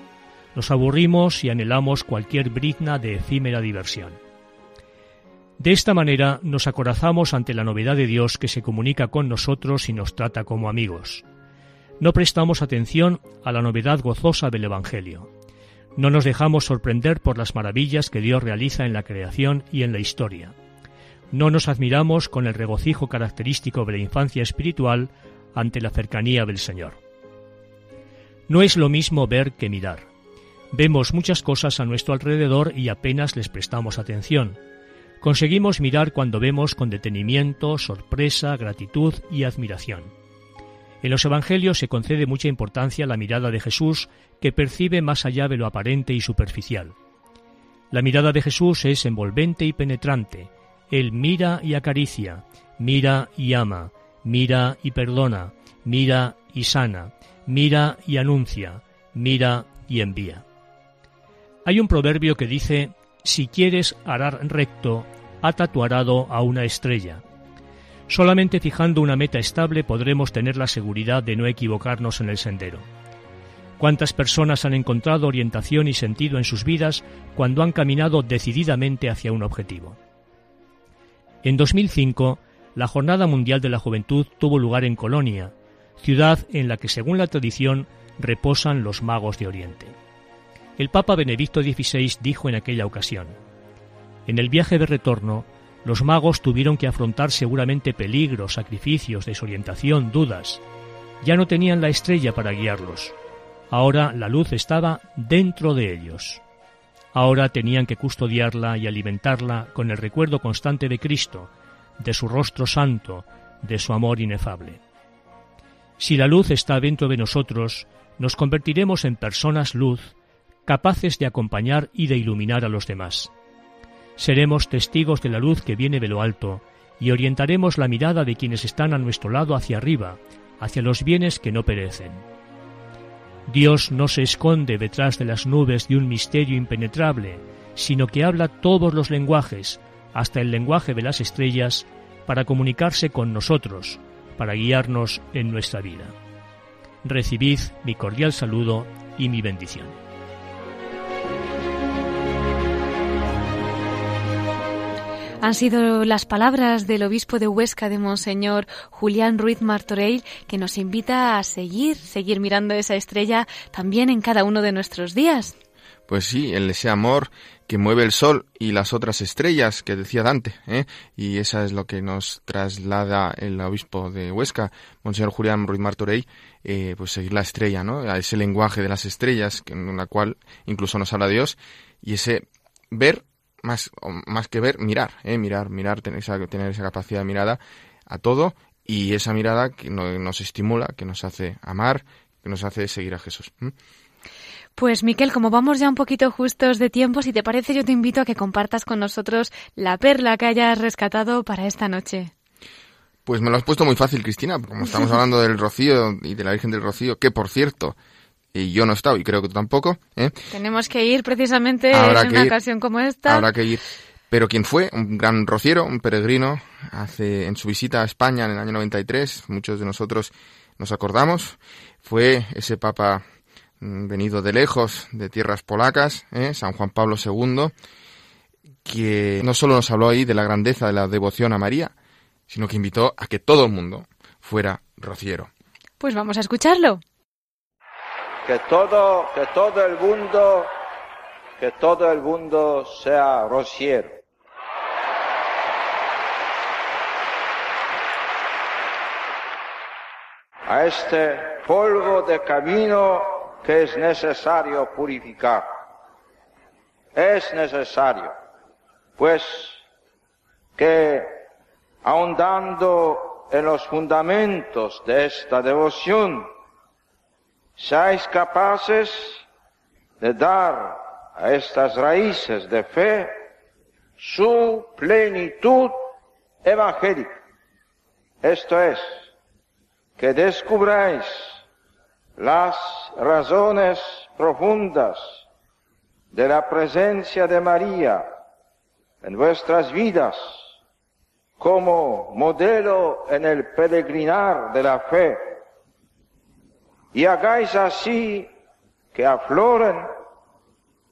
Nos aburrimos y anhelamos cualquier brizna de efímera diversión. De esta manera nos acorazamos ante la novedad de Dios que se comunica con nosotros y nos trata como amigos. No prestamos atención a la novedad gozosa del Evangelio. No nos dejamos sorprender por las maravillas que Dios realiza en la creación y en la historia. No nos admiramos con el regocijo característico de la infancia espiritual ante la cercanía del Señor. No es lo mismo ver que mirar. Vemos muchas cosas a nuestro alrededor y apenas les prestamos atención conseguimos mirar cuando vemos con detenimiento, sorpresa, gratitud y admiración. En los Evangelios se concede mucha importancia a la mirada de Jesús que percibe más allá de lo aparente y superficial. La mirada de Jesús es envolvente y penetrante. Él mira y acaricia, mira y ama, mira y perdona, mira y sana, mira y anuncia, mira y envía. Hay un proverbio que dice, si quieres arar recto, ha tatuarado a una estrella. Solamente fijando una meta estable podremos tener la seguridad de no equivocarnos en el sendero. ¿Cuántas personas han encontrado orientación y sentido en sus vidas cuando han caminado decididamente hacia un objetivo? En 2005, la Jornada Mundial de la Juventud tuvo lugar en Colonia, ciudad en la que, según la tradición, reposan los magos de Oriente. El Papa Benedicto XVI dijo en aquella ocasión, en el viaje de retorno, los magos tuvieron que afrontar seguramente peligros, sacrificios, desorientación, dudas. Ya no tenían la estrella para guiarlos. Ahora la luz estaba dentro de ellos. Ahora tenían que custodiarla y alimentarla con el recuerdo constante de Cristo, de su rostro santo, de su amor inefable. Si la luz está dentro de nosotros, nos convertiremos en personas luz, capaces de acompañar y de iluminar a los demás. Seremos testigos de la luz que viene de lo alto y orientaremos la mirada de quienes están a nuestro lado hacia arriba, hacia los bienes que no perecen. Dios no se esconde detrás de las nubes de un misterio impenetrable, sino que habla todos los lenguajes, hasta el lenguaje de las estrellas para comunicarse con nosotros, para guiarnos en nuestra vida. Recibid mi cordial saludo y mi bendición. Han sido las palabras del obispo de Huesca de Monseñor Julián Ruiz Martorell que nos invita a seguir, seguir mirando esa estrella también en cada uno de nuestros días. Pues sí, el ese amor que mueve el sol y las otras estrellas que decía Dante, ¿eh? y esa es lo que nos traslada el obispo de Huesca, Monseñor Julián Ruiz Martorell, eh, pues seguir la estrella, ¿no? A ese lenguaje de las estrellas, en la cual incluso nos habla Dios, y ese ver más, más que ver, mirar, ¿eh? mirar, mirar, tener esa, tener esa capacidad de mirada a todo y esa mirada que nos estimula, que nos hace amar, que nos hace seguir a Jesús. Pues Miquel, como vamos ya un poquito justos de tiempo, si te parece yo te invito a que compartas con nosotros la perla que hayas rescatado para esta noche. Pues me lo has puesto muy fácil, Cristina, como estamos (laughs) hablando del Rocío y de la Virgen del Rocío, que por cierto, y yo no he estado y creo que tú tampoco. ¿eh? Tenemos que ir precisamente en una ocasión como esta. Habrá que ir. Pero quien fue, un gran rociero, un peregrino, hace en su visita a España en el año 93, muchos de nosotros nos acordamos, fue ese papa Mm, venido de lejos, de tierras polacas, ¿eh? San Juan Pablo II, que no solo nos habló ahí de la grandeza de la devoción a María, sino que invitó a que todo el mundo fuera rociero. Pues vamos a escucharlo. Que todo, que todo el mundo, que todo el mundo sea rociero. A este polvo de camino que es necesario purificar. Es necesario, pues, que ahondando en los fundamentos de esta devoción, seáis capaces de dar a estas raíces de fe su plenitud evangélica. Esto es, que descubráis las razones profundas de la presencia de María en vuestras vidas como modelo en el peregrinar de la fe y hagáis así que afloren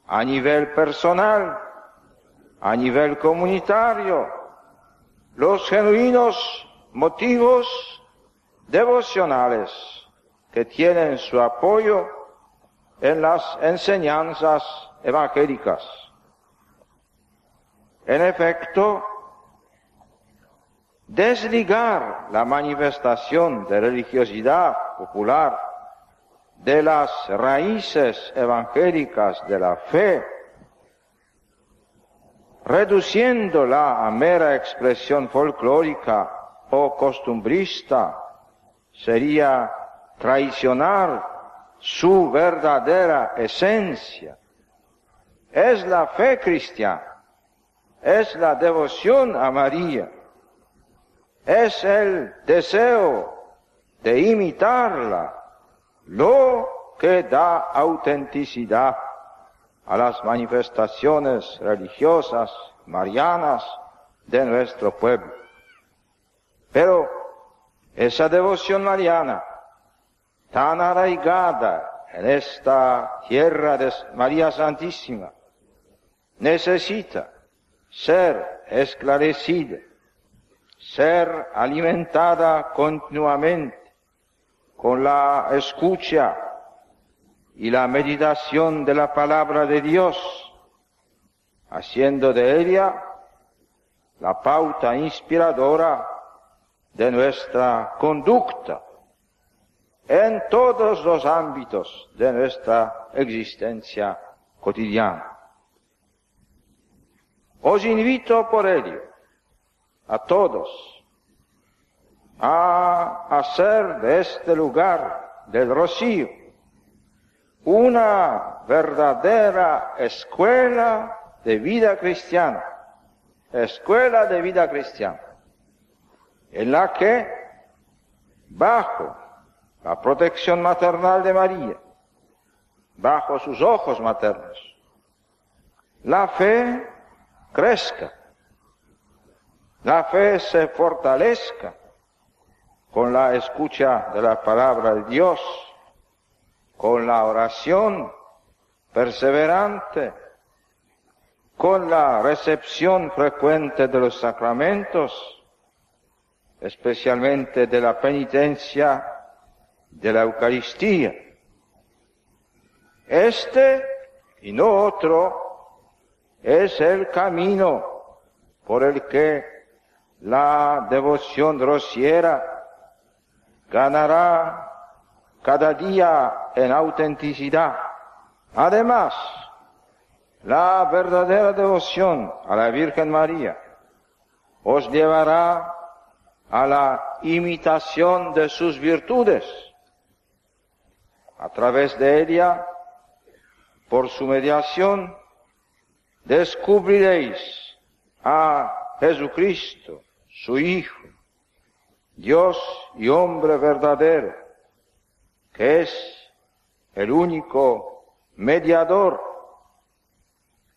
a nivel personal, a nivel comunitario, los genuinos motivos devocionales que tienen su apoyo en las enseñanzas evangélicas. En efecto, desligar la manifestación de religiosidad popular de las raíces evangélicas de la fe, reduciéndola a mera expresión folclórica o costumbrista, sería traicionar su verdadera esencia. Es la fe cristiana, es la devoción a María, es el deseo de imitarla, lo que da autenticidad a las manifestaciones religiosas marianas de nuestro pueblo. Pero esa devoción mariana tan arraigada en esta tierra de María Santísima, necesita ser esclarecida, ser alimentada continuamente con la escucha y la meditación de la palabra de Dios, haciendo de ella la pauta inspiradora de nuestra conducta en todos los ámbitos de nuestra existencia cotidiana. Os invito por ello a todos a hacer de este lugar del Rocío una verdadera escuela de vida cristiana, escuela de vida cristiana, en la que bajo la protección maternal de María, bajo sus ojos maternos, la fe crezca la fe se fortalezca con la escucha de la palabra de Dios, con la oración perseverante, con la recepción frecuente de los sacramentos, especialmente de la penitencia de la Eucaristía. Este y no otro es el camino por el que la devoción rociera ganará cada día en autenticidad. Además, la verdadera devoción a la Virgen María os llevará a la imitación de sus virtudes. A través de ella, por su mediación, descubriréis a Jesucristo, su Hijo, Dios y hombre verdadero, que es el único mediador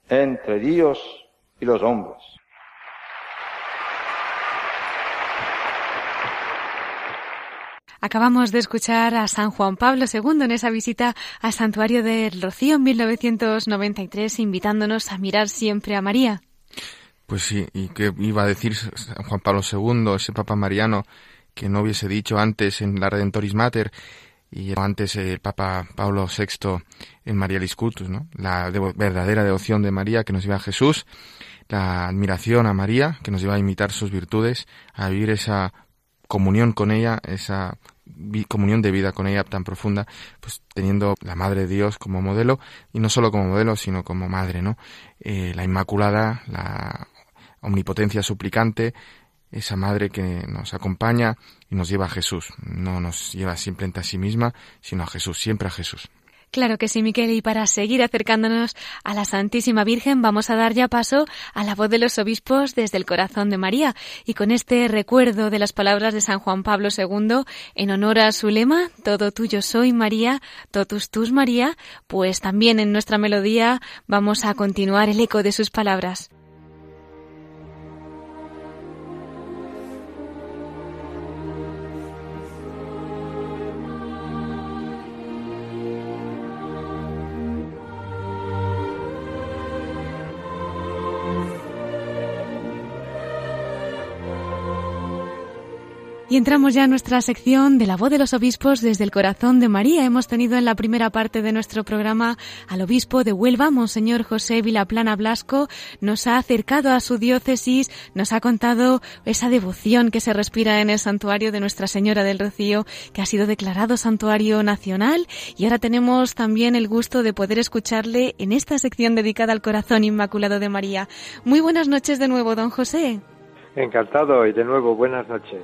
entre Dios y los hombres. Acabamos de escuchar a San Juan Pablo II en esa visita al santuario del Rocío en 1993, invitándonos a mirar siempre a María. Pues sí, y que iba a decir Juan Pablo II, ese Papa Mariano, que no hubiese dicho antes en la Redentoris Mater y antes el Papa Pablo VI en María Liscutus, ¿no? La verdadera devoción de María que nos lleva a Jesús, la admiración a María que nos lleva a imitar sus virtudes, a vivir esa comunión con ella, esa comunión de vida con ella tan profunda, pues teniendo la Madre de Dios como modelo, y no solo como modelo, sino como madre, ¿no? Eh, la Inmaculada, la omnipotencia suplicante, esa madre que nos acompaña y nos lleva a Jesús. No nos lleva simplemente a sí misma, sino a Jesús, siempre a Jesús. Claro que sí, Miquel, y para seguir acercándonos a la Santísima Virgen vamos a dar ya paso a la voz de los obispos desde el corazón de María y con este recuerdo de las palabras de San Juan Pablo II en honor a su lema, todo tuyo soy María, totus tus María, pues también en nuestra melodía vamos a continuar el eco de sus palabras. Y entramos ya en nuestra sección de la voz de los obispos desde el corazón de María. Hemos tenido en la primera parte de nuestro programa al obispo de Huelva, Monseñor José Vilaplana Blasco. Nos ha acercado a su diócesis, nos ha contado esa devoción que se respira en el santuario de Nuestra Señora del Rocío, que ha sido declarado santuario nacional. Y ahora tenemos también el gusto de poder escucharle en esta sección dedicada al corazón inmaculado de María. Muy buenas noches de nuevo, don José. Encantado y de nuevo buenas noches.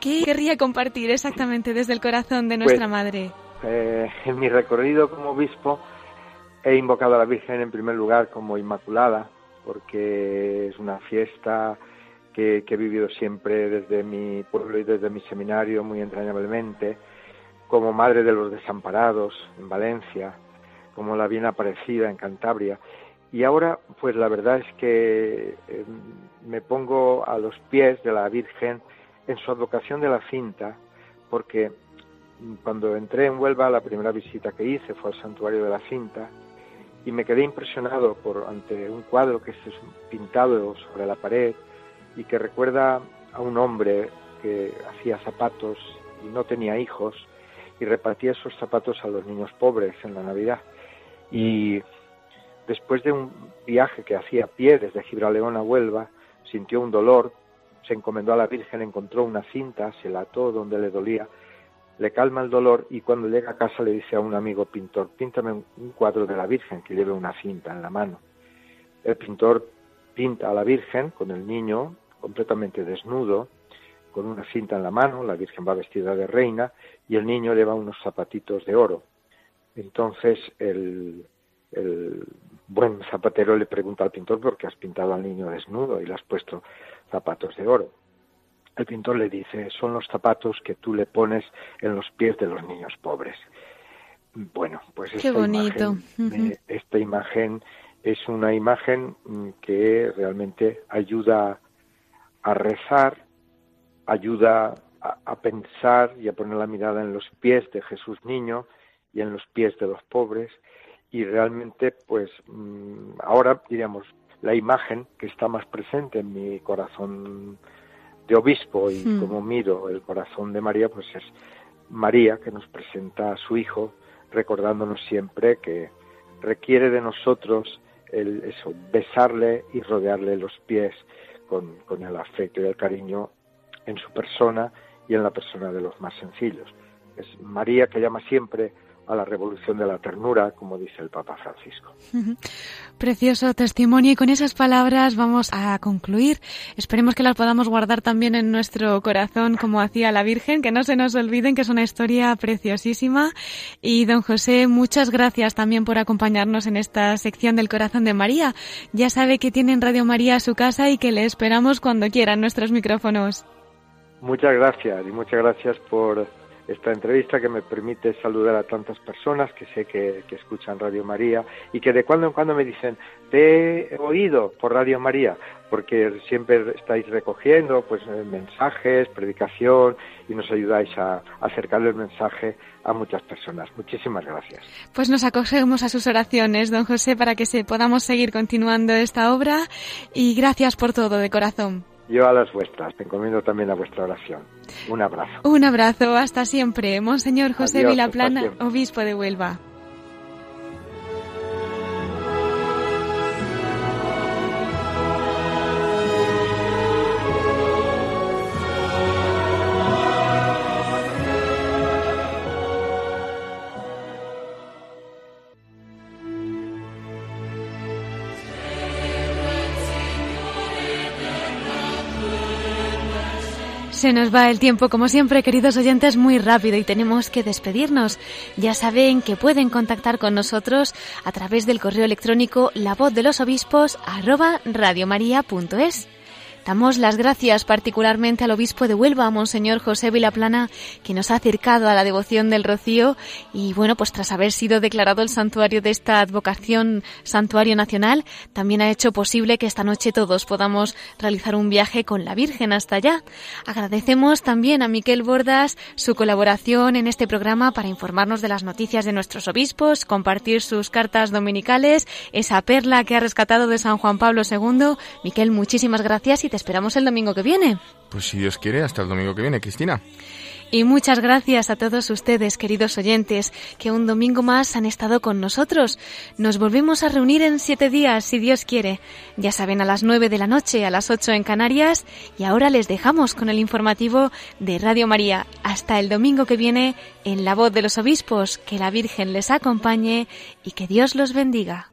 ¿Qué querría compartir exactamente desde el corazón de nuestra Pues, Madre? Eh, en mi recorrido como obispo he invocado a la Virgen en primer lugar como Inmaculada, porque es una fiesta que, que he vivido siempre desde mi pueblo y desde mi seminario muy entrañablemente, como Madre de los Desamparados en Valencia, como la Bien Aparecida en Cantabria. Y ahora, pues la verdad es que eh, me pongo a los pies de la Virgen en su advocación de la cinta, porque cuando entré en Huelva, la primera visita que hice fue al santuario de la cinta y me quedé impresionado por ante un cuadro que es pintado sobre la pared y que recuerda a un hombre que hacía zapatos y no tenía hijos y repartía esos zapatos a los niños pobres en la Navidad. Y después de un viaje que hacía a pie desde Gibraleón a Huelva, sintió un dolor se encomendó a la Virgen, encontró una cinta, se la ató donde le dolía, le calma el dolor y cuando llega a casa le dice a un amigo pintor, píntame un cuadro de la Virgen que lleve una cinta en la mano. El pintor pinta a la Virgen con el niño completamente desnudo, con una cinta en la mano, la Virgen va vestida de reina y el niño lleva unos zapatitos de oro. Entonces el, el buen zapatero le pregunta al pintor por qué has pintado al niño desnudo y le has puesto zapatos de oro. El pintor le dice, son los zapatos que tú le pones en los pies de los niños pobres. Bueno, pues Qué esta, bonito. Imagen, esta imagen es una imagen mm, que realmente ayuda a rezar, ayuda a, pensar y a poner la mirada en los pies de Jesús niño y en los pies de los pobres y realmente pues mm, ahora diríamos la imagen que está más presente en mi corazón de obispo y hmm. como miro el corazón de María pues es María que nos presenta a su hijo recordándonos siempre que requiere de nosotros el, eso, besarle y rodearle los pies con, con el afecto y el cariño en su persona y en la persona de los más sencillos. Es María que llama siempre a la revolución de la ternura, como dice el Papa Francisco. Precioso testimonio y con esas palabras vamos a concluir. Esperemos que las podamos guardar también en nuestro corazón como hacía la Virgen, que no se nos olviden que es una historia preciosísima. Y don José, muchas gracias también por acompañarnos en esta sección del corazón de María. Ya sabe que tienen Radio María a su casa y que le esperamos cuando quieran nuestros micrófonos. Muchas gracias y muchas gracias por esta entrevista que me permite saludar a tantas personas que sé que, escuchan Radio María y que de cuando en cuando me dicen, te he oído por Radio María, porque siempre estáis recogiendo pues eh, mensajes, predicación y nos ayudáis a, acercar el mensaje a muchas personas. Muchísimas gracias. Pues nos acogemos a sus oraciones, don José, para que se podamos seguir continuando esta obra y gracias por todo de corazón. Yo a las vuestras, te encomiendo también a vuestra oración. Un abrazo. Un abrazo, hasta siempre. Monseñor José Vilaplana, obispo de Huelva. Se nos va el tiempo, como siempre, queridos oyentes, muy rápido y tenemos que despedirnos. Ya saben que pueden contactar con nosotros a través del correo electrónico la voz. Damos las gracias particularmente al obispo de Huelva, Monseñor José Vilaplana, que nos ha acercado a la devoción del Rocío y bueno, pues tras haber sido declarado el santuario de esta advocación santuario nacional, también ha hecho posible que esta noche todos podamos realizar un viaje con la Virgen hasta allá. Agradecemos también a Miquel Bordas su colaboración en este programa para informarnos de las noticias de nuestros obispos, compartir sus cartas dominicales, esa perla que ha rescatado de San Juan Pablo II. Miquel, muchísimas gracias y te esperamos el domingo que viene. Pues si Dios quiere, hasta el domingo que viene, Cristina. Y muchas gracias a todos ustedes, queridos oyentes, que un domingo más han estado con nosotros. Nos volvemos a reunir en siete días, si Dios quiere. Ya saben, a las nueve de la noche, a las ocho en Canarias. Y ahora les dejamos con el informativo de Radio María. Hasta el domingo que viene, en la voz de los obispos, que la Virgen les acompañe y que Dios los bendiga.